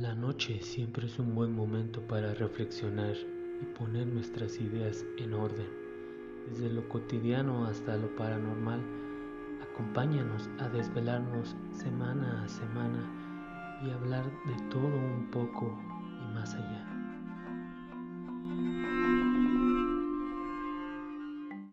La noche siempre es un buen momento para reflexionar y poner nuestras ideas en orden. Desde lo cotidiano hasta lo paranormal, acompáñanos a desvelarnos semana a semana y hablar de todo un poco.